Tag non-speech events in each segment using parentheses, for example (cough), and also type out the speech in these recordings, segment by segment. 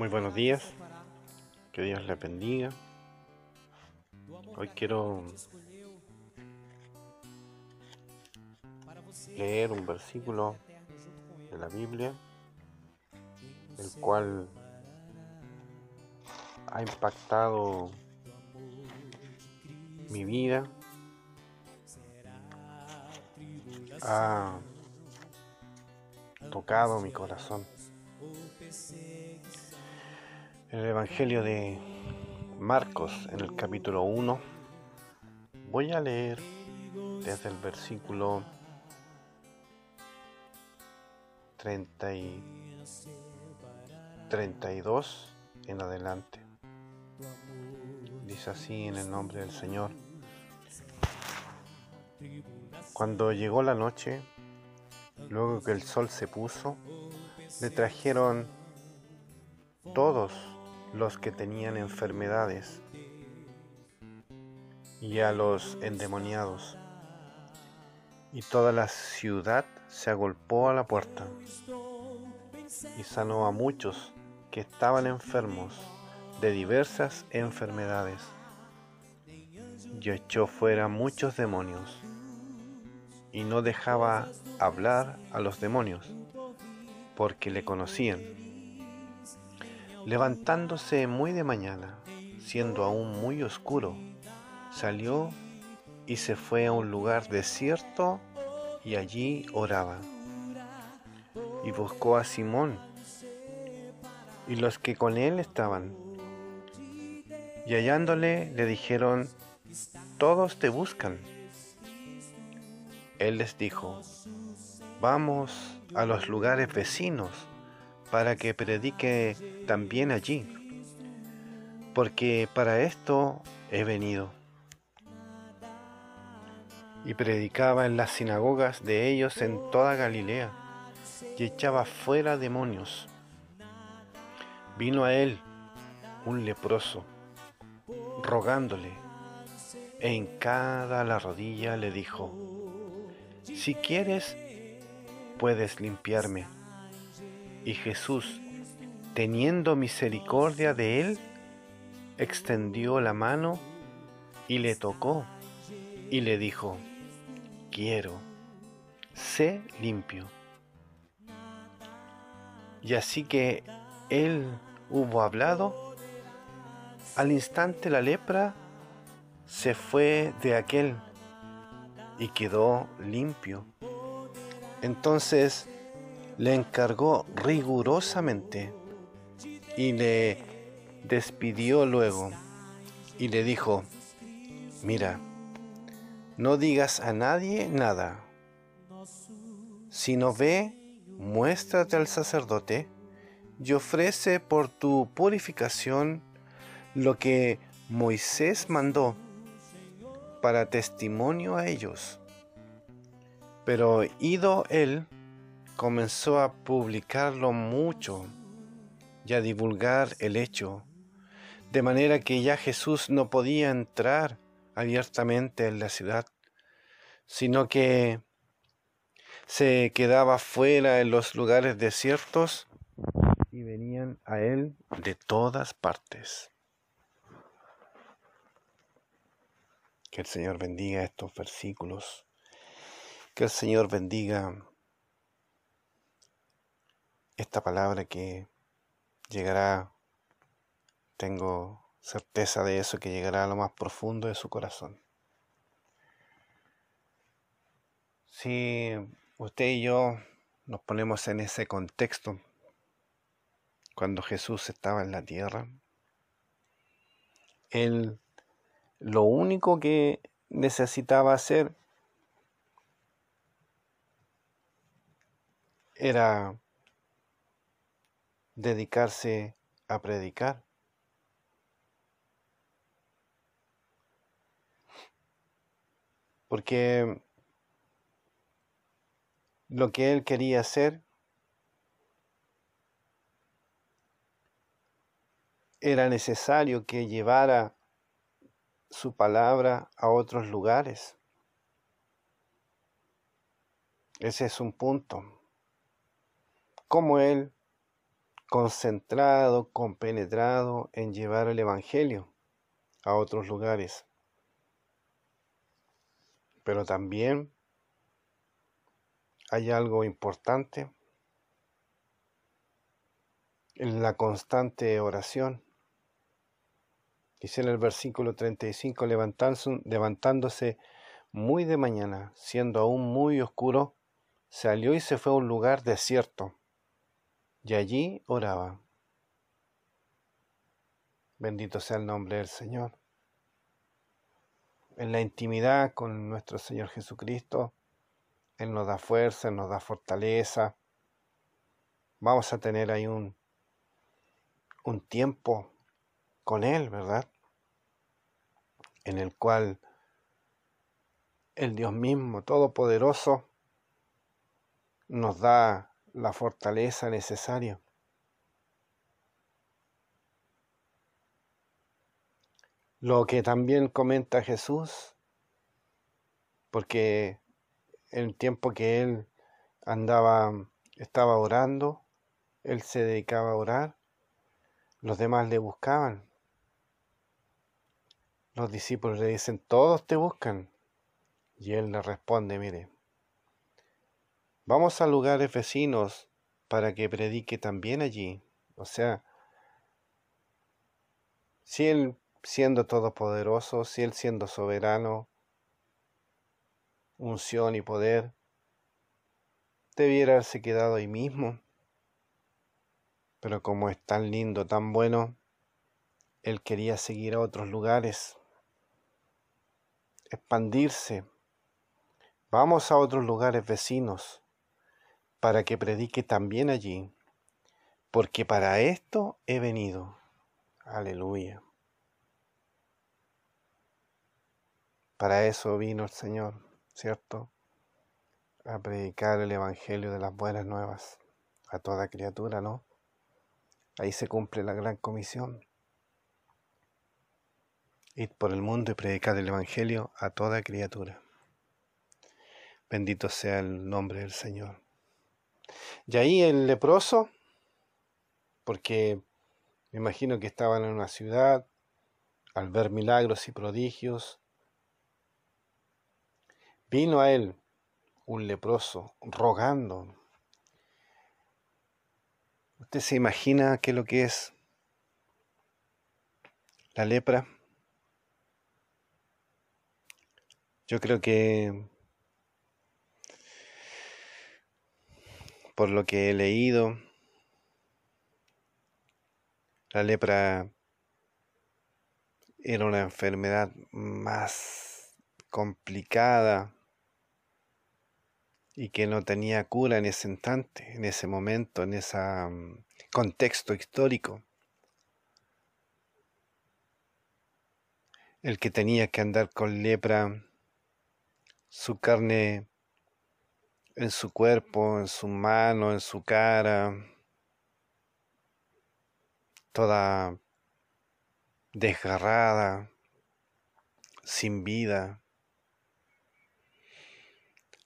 Muy buenos días, que Dios les bendiga. Hoy quiero leer un versículo de la Biblia, el cual ha impactado mi vida, ha tocado mi corazón. El Evangelio de Marcos en el capítulo 1. Voy a leer desde el versículo 30 y 32 en adelante. Dice así en el nombre del Señor. Cuando llegó la noche, luego que el sol se puso, le trajeron todos los que tenían enfermedades y a los endemoniados. Y toda la ciudad se agolpó a la puerta y sanó a muchos que estaban enfermos de diversas enfermedades y echó fuera muchos demonios y no dejaba hablar a los demonios porque le conocían Levantándose muy de mañana, siendo aún muy oscuro, salió y se fue a un lugar desierto y allí oraba. Y buscó a Simón y los que con él estaban. Y hallándole le dijeron, todos te buscan. Él les dijo, vamos a los lugares vecinos para que predique también allí, porque para esto he venido. Y predicaba en las sinagogas de ellos en toda Galilea, y echaba fuera demonios. Vino a él un leproso, rogándole, e en cada la rodilla le dijo, si quieres, puedes limpiarme. Y Jesús, teniendo misericordia de él, extendió la mano y le tocó y le dijo, quiero, sé limpio. Y así que él hubo hablado, al instante la lepra se fue de aquel y quedó limpio. Entonces le encargó rigurosamente y le despidió luego y le dijo, mira, no digas a nadie nada, sino ve, muéstrate al sacerdote y ofrece por tu purificación lo que Moisés mandó para testimonio a ellos. Pero ido él, comenzó a publicarlo mucho y a divulgar el hecho, de manera que ya Jesús no podía entrar abiertamente en la ciudad, sino que se quedaba fuera en los lugares desiertos y venían a él de todas partes. Que el Señor bendiga estos versículos. Que el Señor bendiga esta palabra que llegará, tengo certeza de eso, que llegará a lo más profundo de su corazón. Si usted y yo nos ponemos en ese contexto, cuando Jesús estaba en la tierra, Él lo único que necesitaba hacer era dedicarse a predicar. Porque lo que él quería hacer era necesario que llevara su palabra a otros lugares. Ese es un punto. Como él concentrado, compenetrado en llevar el Evangelio a otros lugares. Pero también hay algo importante en la constante oración. Dice en el versículo 35, levantándose muy de mañana, siendo aún muy oscuro, salió y se fue a un lugar desierto, y allí oraba. Bendito sea el nombre del Señor. En la intimidad con nuestro Señor Jesucristo, Él nos da fuerza, Él nos da fortaleza. Vamos a tener ahí un, un tiempo con Él, ¿verdad? En el cual el Dios mismo, Todopoderoso, nos da la fortaleza necesaria. Lo que también comenta Jesús, porque el tiempo que él andaba, estaba orando, él se dedicaba a orar, los demás le buscaban. Los discípulos le dicen, todos te buscan. Y él le responde, mire, vamos a lugares vecinos para que predique también allí. O sea, si él siendo todopoderoso, si él siendo soberano, unción y poder, debiera haberse quedado ahí mismo. Pero como es tan lindo, tan bueno, él quería seguir a otros lugares, expandirse, Vamos a otros lugares vecinos para que predique también allí, porque para esto he venido. Aleluya. Para eso vino el Señor, ¿cierto? A predicar el Evangelio de las buenas nuevas a toda criatura, ¿no? Ahí se cumple la gran comisión. Ir por el mundo y predicar el Evangelio a toda criatura. Bendito sea el nombre del Señor. Y ahí el leproso, porque me imagino que estaban en una ciudad, al ver milagros y prodigios, vino a él un leproso rogando. ¿Usted se imagina qué es lo que es la lepra? Yo creo que por lo que he leído, la lepra era una enfermedad más complicada y que no tenía cura en ese instante, en ese momento, en ese mm, contexto histórico. El que tenía que andar con lepra, su carne en su cuerpo, en su mano, en su cara, toda desgarrada, sin vida.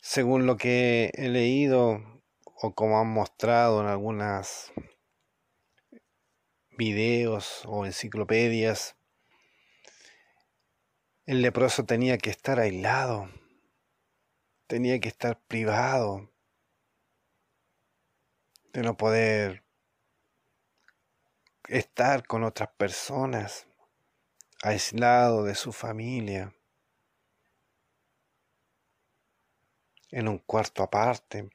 Según lo que he leído o como han mostrado en algunas videos o enciclopedias, el leproso tenía que estar aislado tenía que estar privado de no poder estar con otras personas, aislado de su familia, en un cuarto aparte.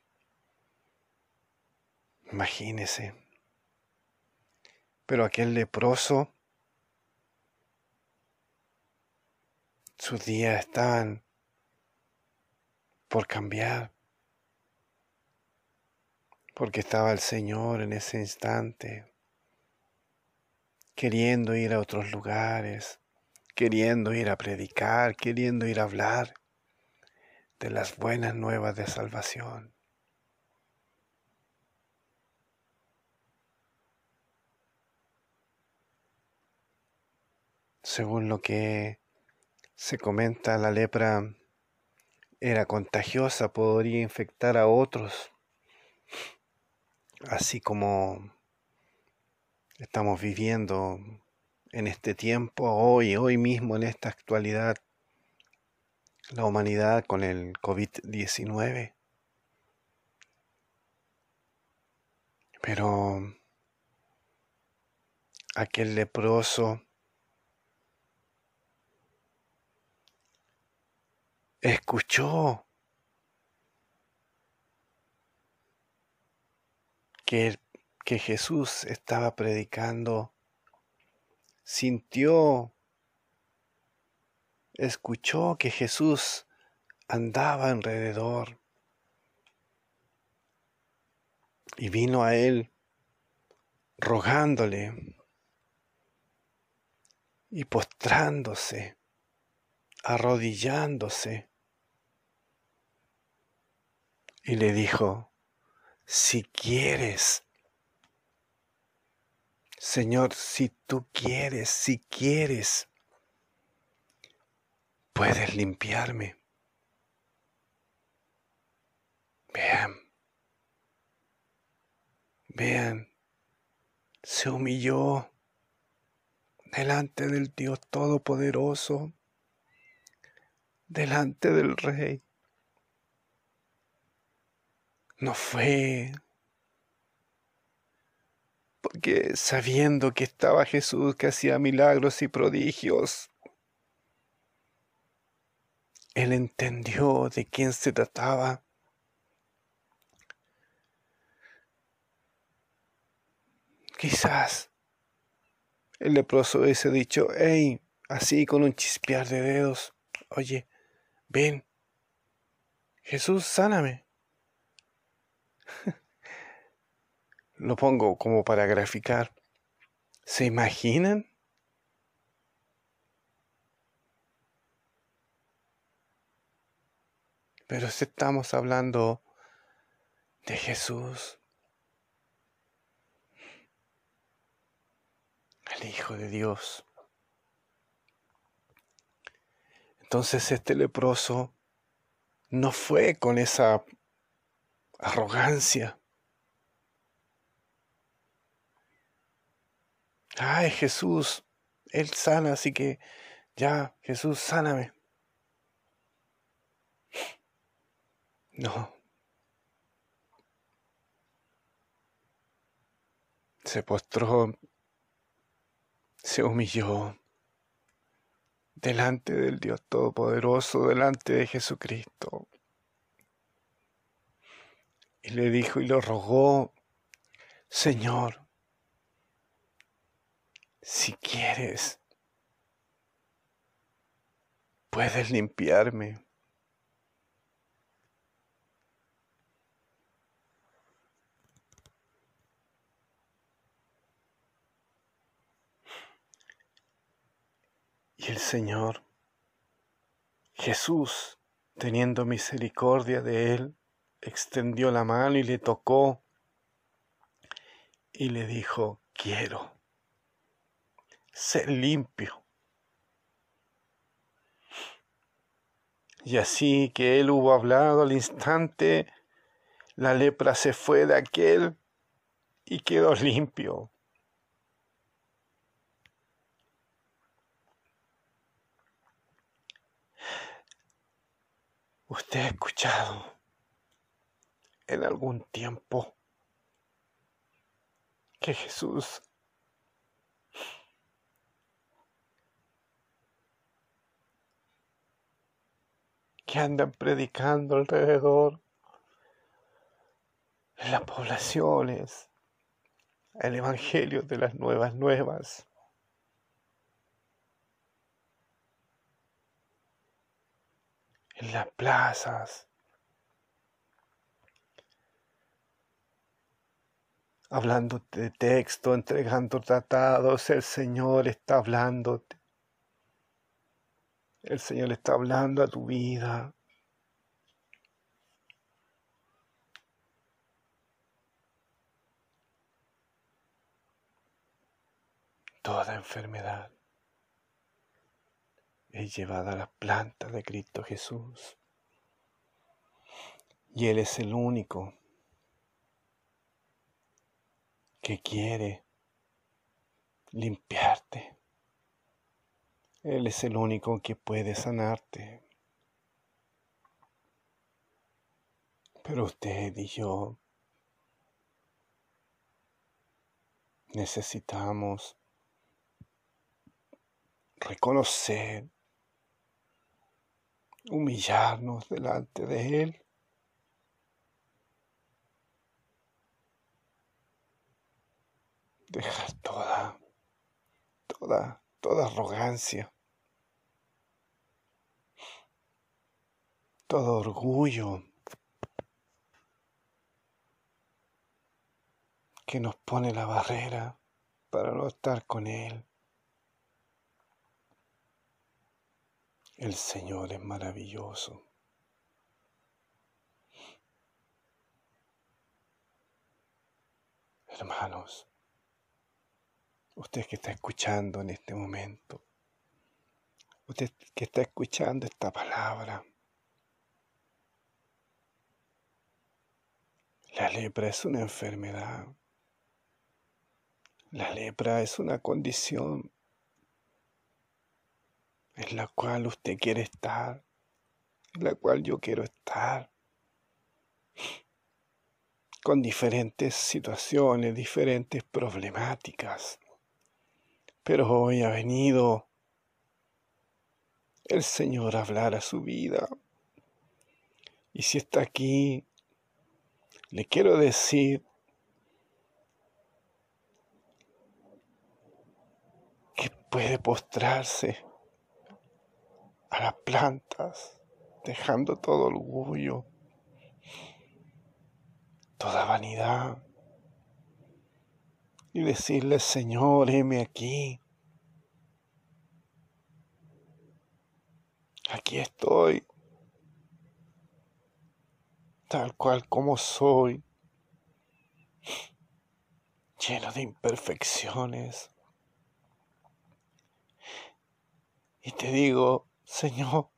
Imagínese. Pero aquel leproso, sus días estaban por cambiar, porque estaba el Señor en ese instante, queriendo ir a otros lugares, queriendo ir a predicar, queriendo ir a hablar de las buenas nuevas de salvación. Según lo que se comenta, la lepra era contagiosa, podría infectar a otros, así como estamos viviendo en este tiempo, hoy, hoy mismo, en esta actualidad, la humanidad con el COVID-19. Pero aquel leproso escuchó que, que Jesús estaba predicando, sintió, escuchó que Jesús andaba alrededor y vino a él rogándole y postrándose, arrodillándose, y le dijo, si quieres, Señor, si tú quieres, si quieres, puedes limpiarme. Vean, vean, se humilló delante del Dios Todopoderoso, delante del Rey. No fue porque sabiendo que estaba Jesús que hacía milagros y prodigios, él entendió de quién se trataba. Quizás el leproso hubiese dicho, hey, así con un chispear de dedos, oye, ven, Jesús, sáname. Lo pongo como para graficar. ¿Se imaginan? Pero si estamos hablando de Jesús, el Hijo de Dios. Entonces este leproso no fue con esa arrogancia. Ay, Jesús, Él sana, así que ya, Jesús, sáname. No. Se postró, se humilló delante del Dios Todopoderoso, delante de Jesucristo. Y le dijo y lo rogó, Señor, si quieres, puedes limpiarme. Y el Señor, Jesús, teniendo misericordia de él, extendió la mano y le tocó y le dijo, quiero ser limpio. Y así que él hubo hablado al instante, la lepra se fue de aquel y quedó limpio. ¿Usted ha escuchado en algún tiempo que Jesús que andan predicando alrededor en las poblaciones el Evangelio de las nuevas nuevas. En las plazas, hablando de texto, entregando tratados, el Señor está hablándote. El Señor está hablando a tu vida. Toda enfermedad es llevada a las plantas de Cristo Jesús. Y Él es el único que quiere limpiarte. Él es el único que puede sanarte. Pero usted y yo necesitamos reconocer, humillarnos delante de Él. Dejar toda, toda, toda arrogancia, todo orgullo que nos pone la barrera para no estar con Él. El Señor es maravilloso. Hermanos, usted que está escuchando en este momento, usted que está escuchando esta palabra, la lepra es una enfermedad. La lepra es una condición en la cual usted quiere estar, en la cual yo quiero estar, con diferentes situaciones, diferentes problemáticas. Pero hoy ha venido el Señor a hablar a su vida. Y si está aquí, le quiero decir puede postrarse a las plantas, dejando todo orgullo, toda vanidad, y decirle, Señor, heme aquí. Aquí estoy, tal cual como soy, lleno de imperfecciones, Y te digo, Señor,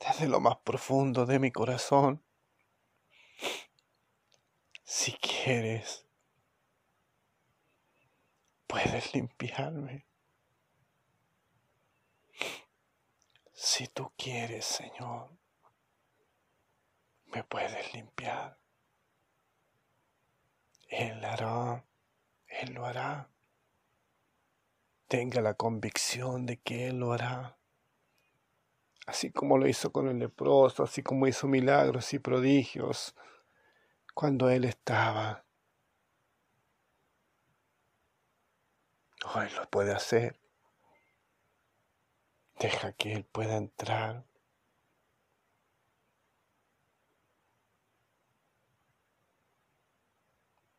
desde lo más profundo de mi corazón, si quieres, puedes limpiarme. Si tú quieres, Señor, me puedes limpiar. Él hará, Él lo hará tenga la convicción de que Él lo hará. Así como lo hizo con el leproso, así como hizo milagros y prodigios cuando Él estaba. Hoy lo puede hacer. Deja que Él pueda entrar.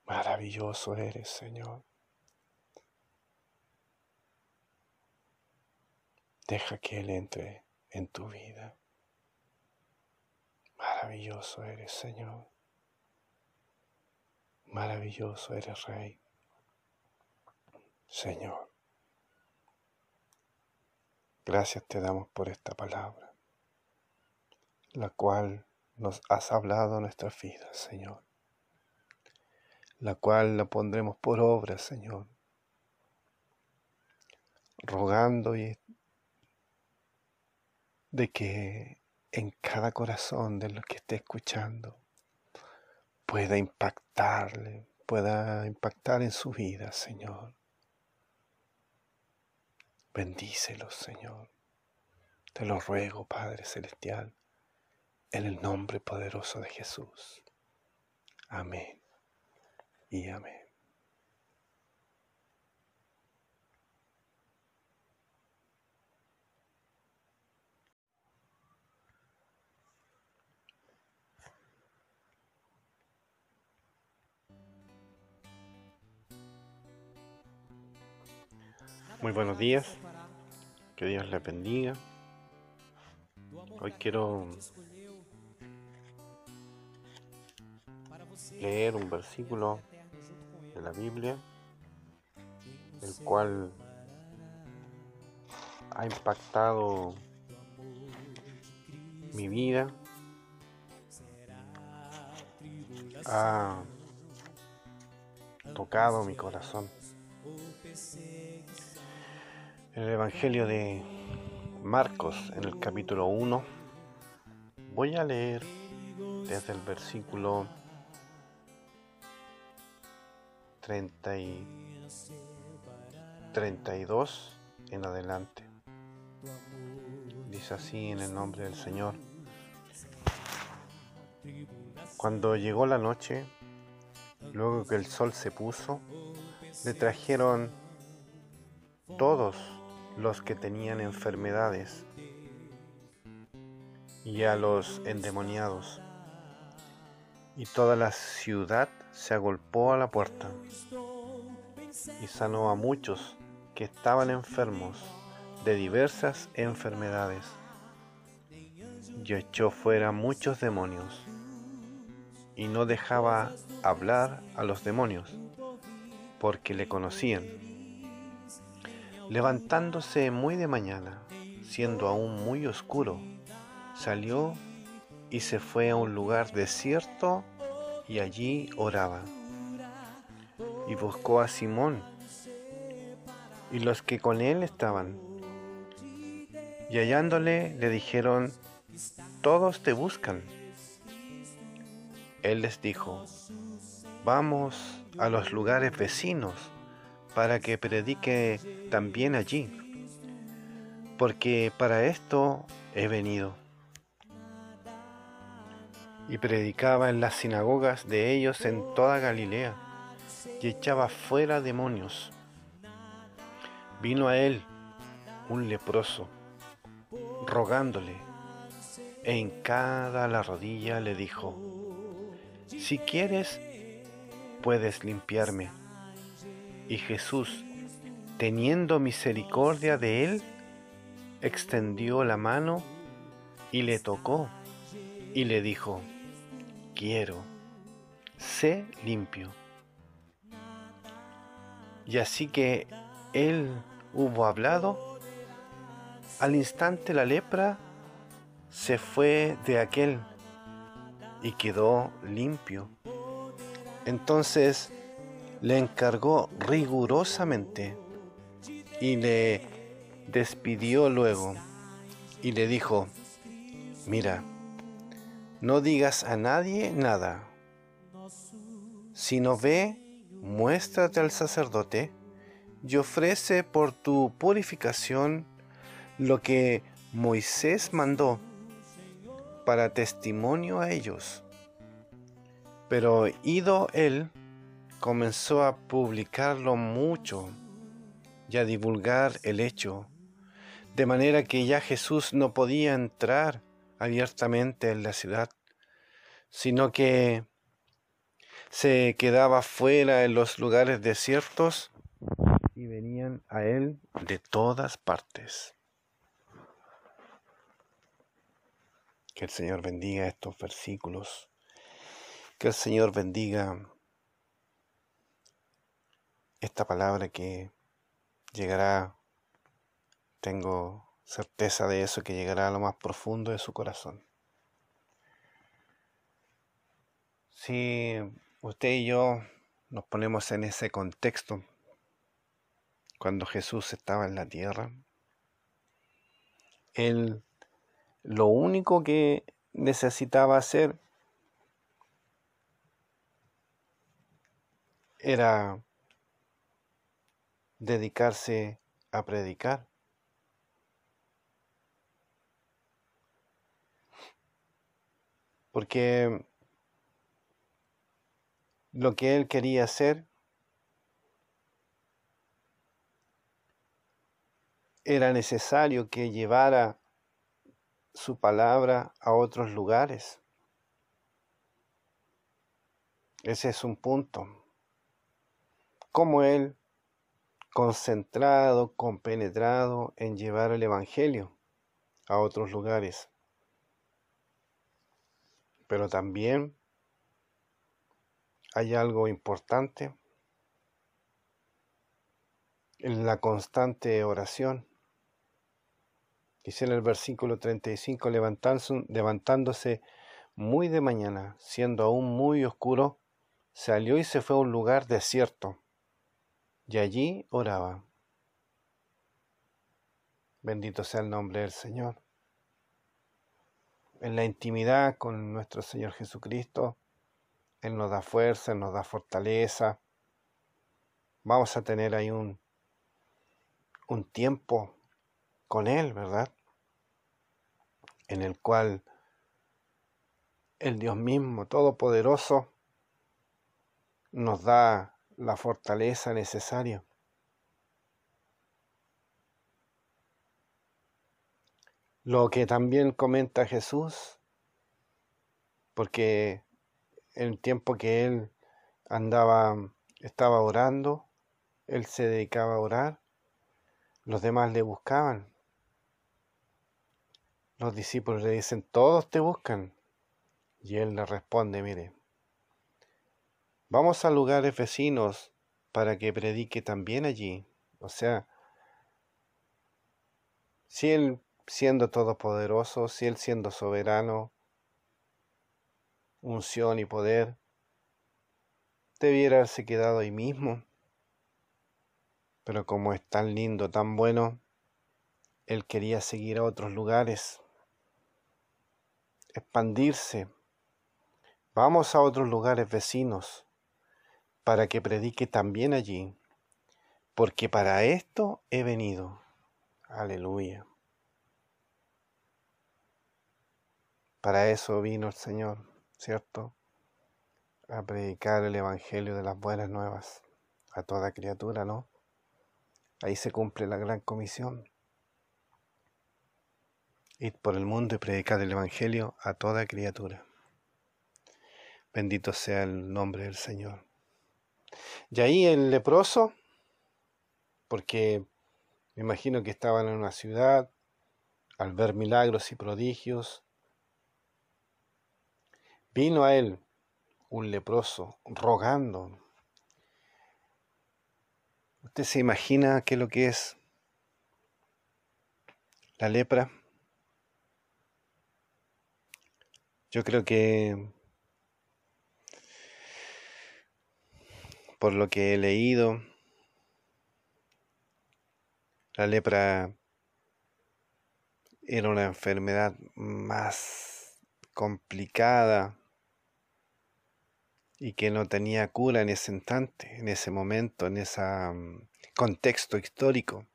Maravilloso eres, Señor. Deja que Él entre en tu vida. Maravilloso eres, Señor. Maravilloso eres, Rey. Señor. Gracias te damos por esta palabra, la cual nos has hablado en nuestras vidas, Señor. La cual la pondremos por obra, Señor. Rogando y de que en cada corazón de los que esté escuchando pueda impactarle, pueda impactar en su vida, Señor. Bendícelos, Señor. Te lo ruego, Padre Celestial, en el nombre poderoso de Jesús. Amén y amén. Muy buenos días, que Dios les bendiga. Hoy quiero leer un versículo de la Biblia, el cual ha impactado mi vida, ha tocado mi corazón. En el Evangelio de Marcos, en el capítulo 1, voy a leer desde el versículo 30 y 32 en adelante. Dice así en el nombre del Señor. Cuando llegó la noche, luego que el sol se puso, le trajeron todos los que tenían enfermedades y a los endemoniados. Y toda la ciudad se agolpó a la puerta y sanó a muchos que estaban enfermos de diversas enfermedades y echó fuera muchos demonios y no dejaba hablar a los demonios porque le conocían. Levantándose muy de mañana, siendo aún muy oscuro, salió y se fue a un lugar desierto y allí oraba. Y buscó a Simón y los que con él estaban. Y hallándole le dijeron, todos te buscan. Él les dijo, vamos a los lugares vecinos para que predique también allí, porque para esto he venido. Y predicaba en las sinagogas de ellos en toda Galilea, y echaba fuera demonios. Vino a él un leproso, rogándole, e hincada la rodilla le dijo, si quieres, puedes limpiarme. Y Jesús, teniendo misericordia de él, extendió la mano y le tocó y le dijo, quiero, sé limpio. Y así que él hubo hablado, al instante la lepra se fue de aquel y quedó limpio. Entonces le encargó rigurosamente y le despidió luego y le dijo, mira, no digas a nadie nada, sino ve, muéstrate al sacerdote y ofrece por tu purificación lo que Moisés mandó para testimonio a ellos. Pero ido él, comenzó a publicarlo mucho y a divulgar el hecho, de manera que ya Jesús no podía entrar abiertamente en la ciudad, sino que se quedaba fuera en los lugares desiertos y venían a él de todas partes. Que el Señor bendiga estos versículos. Que el Señor bendiga esta palabra que llegará, tengo certeza de eso, que llegará a lo más profundo de su corazón. Si usted y yo nos ponemos en ese contexto, cuando Jesús estaba en la tierra, Él lo único que necesitaba hacer era dedicarse a predicar. Porque lo que él quería hacer era necesario que llevara su palabra a otros lugares. Ese es un punto. Como Él, concentrado, compenetrado en llevar el Evangelio a otros lugares. Pero también hay algo importante en la constante oración. Dice en el versículo 35, levantándose muy de mañana, siendo aún muy oscuro, salió y se fue a un lugar desierto, y allí oraba. Bendito sea el nombre del Señor. En la intimidad con nuestro Señor Jesucristo, Él nos da fuerza, nos da fortaleza. Vamos a tener ahí un, un tiempo con Él, ¿verdad? En el cual el Dios mismo, Todopoderoso, nos da la fortaleza necesaria. Lo que también comenta Jesús, porque el tiempo que él andaba, estaba orando, él se dedicaba a orar, los demás le buscaban. Los discípulos le dicen, todos te buscan. Y él le responde, mire, vamos a lugares vecinos para que predique también allí. O sea, si él siendo todopoderoso, si él siendo soberano, unción y poder, debiera haberse quedado ahí mismo. Pero como es tan lindo, tan bueno, él quería seguir a otros lugares, expandirse. Vamos a otros lugares vecinos para que predique también allí, porque para esto he venido. Aleluya. Para eso vino el Señor, ¿cierto? A predicar el Evangelio de las buenas nuevas a toda criatura, ¿no? Ahí se cumple la gran comisión. Ir por el mundo y predicar el Evangelio a toda criatura. Bendito sea el nombre del Señor. Y ahí el leproso, porque me imagino que estaban en una ciudad, al ver milagros y prodigios, vino a él un leproso rogando. ¿Usted se imagina qué es lo que es la lepra? Yo creo que por lo que he leído, la lepra era una enfermedad más complicada y que no tenía cura en ese instante, en ese momento, en ese mm, contexto histórico.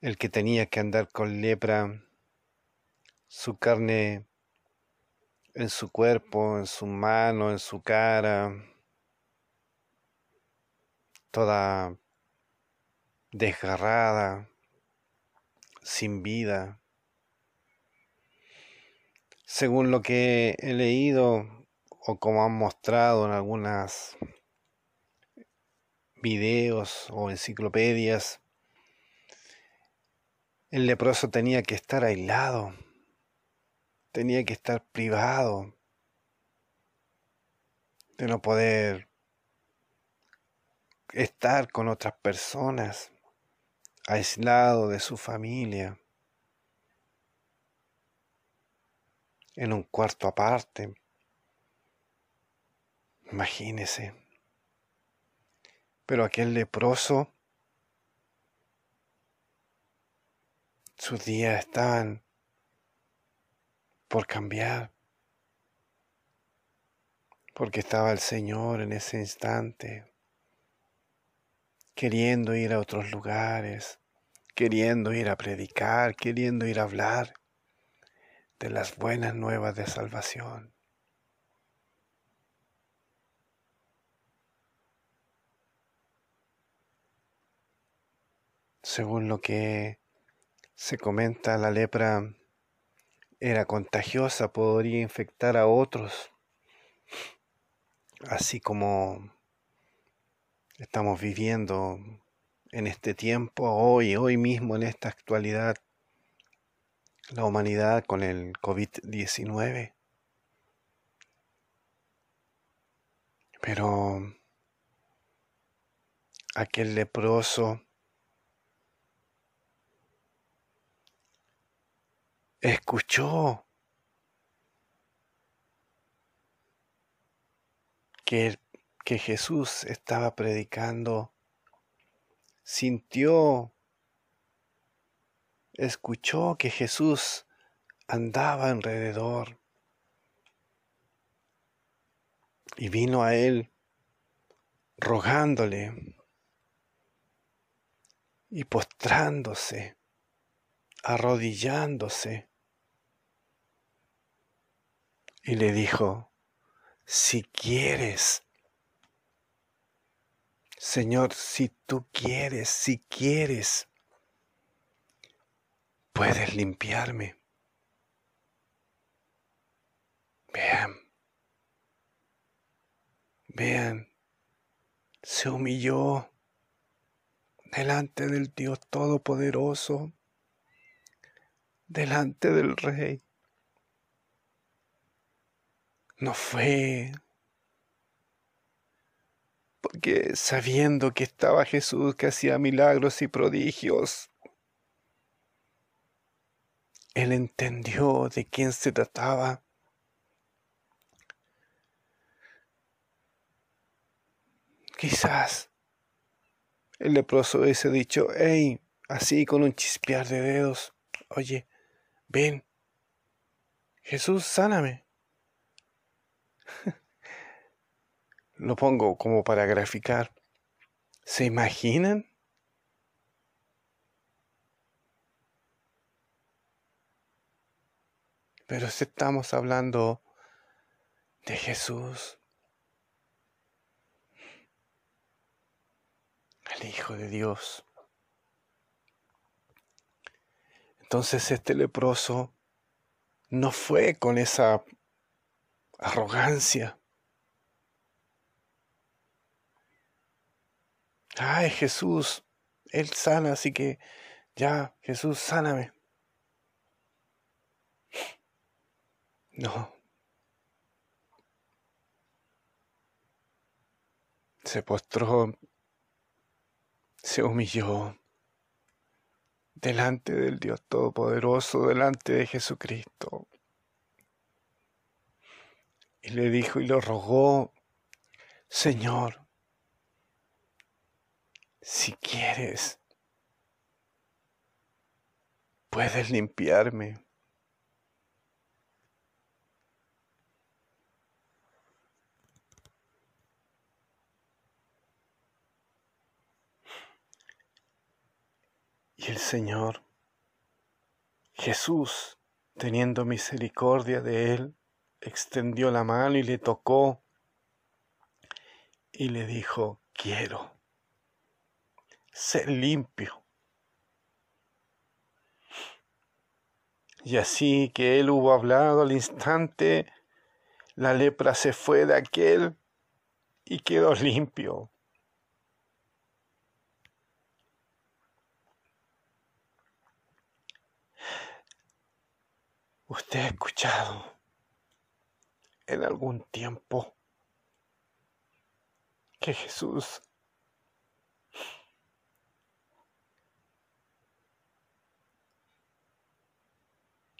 El que tenía que andar con lepra, su carne en su cuerpo, en su mano, en su cara, toda desgarrada, sin vida. Según lo que he leído o como han mostrado en algunas videos o enciclopedias, el leproso tenía que estar aislado tenía que estar privado de no poder estar con otras personas, aislado de su familia, en un cuarto aparte. Imagínese. Pero aquel leproso, sus días estaban por cambiar, porque estaba el Señor en ese instante, queriendo ir a otros lugares, queriendo ir a predicar, queriendo ir a hablar de las buenas nuevas de salvación. Según lo que se comenta, la lepra era contagiosa, podría infectar a otros, así como estamos viviendo en este tiempo, hoy, hoy mismo, en esta actualidad, la humanidad con el COVID-19. Pero aquel leproso escuchó que, que Jesús estaba predicando, sintió, escuchó que Jesús andaba alrededor y vino a él rogándole y postrándose, arrodillándose. Y le dijo, si quieres, Señor, si tú quieres, si quieres, puedes limpiarme. Vean, vean, se humilló delante del Dios Todopoderoso, delante del Rey. No fue porque sabiendo que estaba Jesús que hacía milagros y prodigios, él entendió de quién se trataba. Quizás el leproso hubiese dicho, hey, así con un chispear de dedos, oye, ven, Jesús, sáname. (laughs) Lo pongo como para graficar. ¿Se imaginan? Pero si estamos hablando de Jesús, el Hijo de Dios. Entonces este leproso no fue con esa arrogancia. Ay, Jesús, Él sana, así que ya, Jesús, sáname. No. Se postró se humilló delante del Dios Todopoderoso, delante de Jesucristo. Y le dijo y lo rogó, Señor, si quieres, puedes limpiarme. Y el Señor, Jesús, teniendo misericordia de él, extendió la mano y le tocó y le dijo, quiero ser limpio. Y así que él hubo hablado al instante, la lepra se fue de aquel y quedó limpio. ¿Usted ha escuchado en algún tiempo que Jesús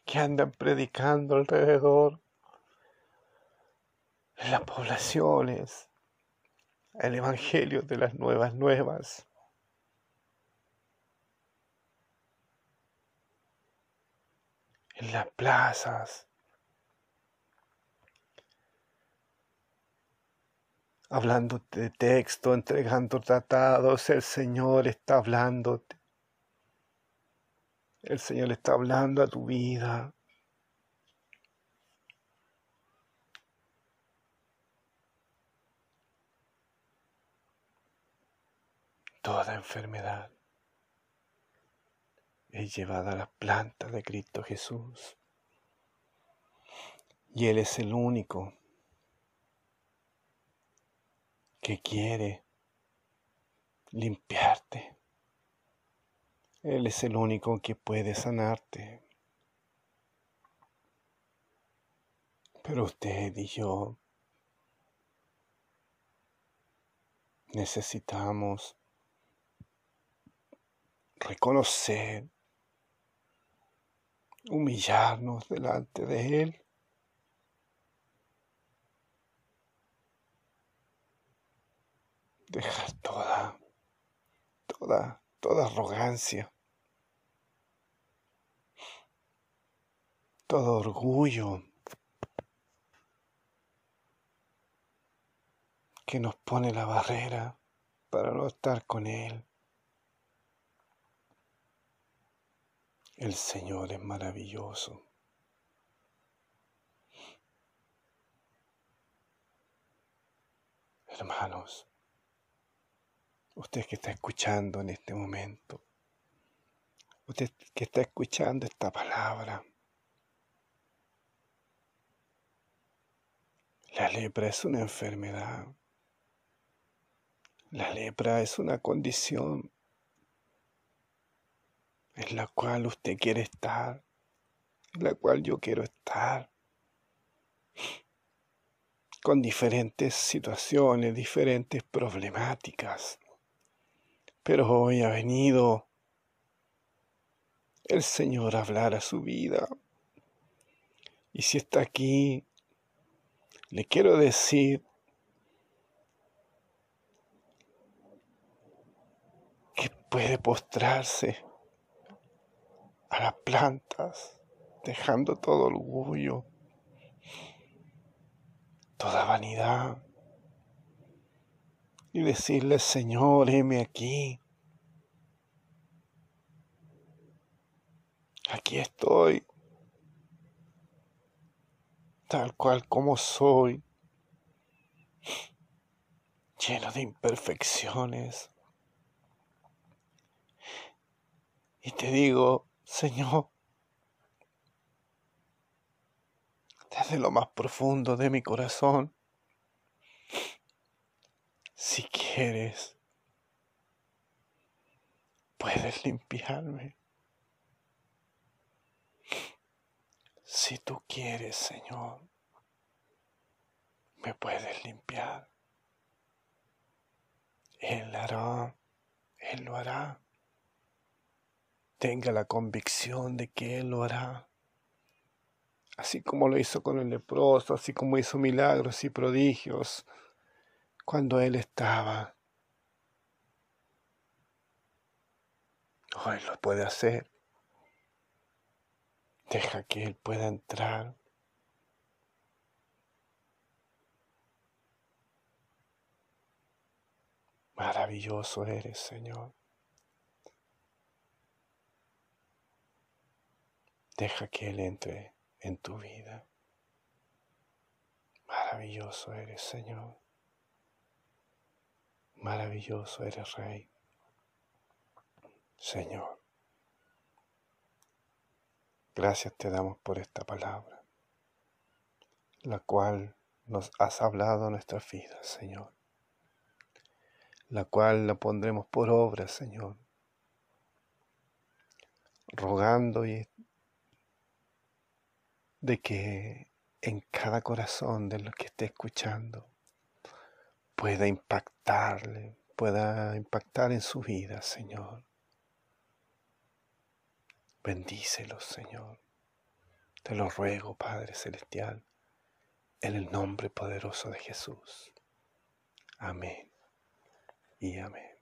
que andan predicando alrededor en las poblaciones el Evangelio de las nuevas nuevas. en las plazas, hablando de texto, entregando tratados, el Señor está hablándote. El Señor está hablando a tu vida. Toda enfermedad es llevada a la planta de Cristo Jesús. Y Él es el único que quiere limpiarte. Él es el único que puede sanarte. Pero usted y yo necesitamos reconocer humillarnos delante de Él. Dejar toda, toda, toda arrogancia, todo orgullo que nos pone la barrera para no estar con Él. El Señor es maravilloso. Hermanos, usted que está escuchando en este momento, usted que está escuchando esta palabra, la lepra es una enfermedad. La lepra es una condición en la cual usted quiere estar, en la cual yo quiero estar con diferentes situaciones, diferentes problemáticas. Pero hoy ha venido el Señor a hablar a su vida. Y si está aquí, le quiero decir que puede postrarse a las plantas, dejando todo orgullo toda vanidad y decirle, Señor, heme aquí. Aquí estoy, tal cual como soy, lleno de imperfecciones. Y te digo, Señor, desde lo más profundo de mi corazón. Si quieres, puedes limpiarme. Si tú quieres, Señor, me puedes limpiar. Él hará, Él lo hará. Tenga la convicción de que Él lo hará así como lo hizo con el leproso, así como hizo milagros y prodigios cuando Él estaba. Hoy lo puede hacer. Deja que Él pueda entrar. Maravilloso eres, Señor. Deja que Él entre en tu vida. Maravilloso eres, Señor. Maravilloso eres, Rey. Señor, gracias te damos por esta palabra, la cual nos has hablado en nuestras vidas, Señor, la cual la pondremos por obra, Señor, rogando y de que en cada corazón de los que esté escuchando pueda impactarle, pueda impactar en su vida, Señor. Bendícelos, Señor. Te lo ruego, Padre Celestial, en el nombre poderoso de Jesús. Amén y amén.